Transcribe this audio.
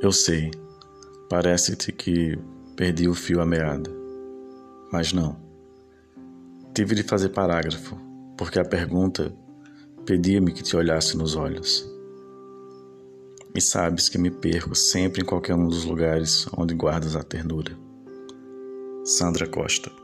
Eu sei, parece-te que perdi o fio à meada, mas não. Tive de fazer parágrafo, porque a pergunta pedia-me que te olhasse nos olhos. E sabes que me perco sempre em qualquer um dos lugares onde guardas a ternura. Sandra Costa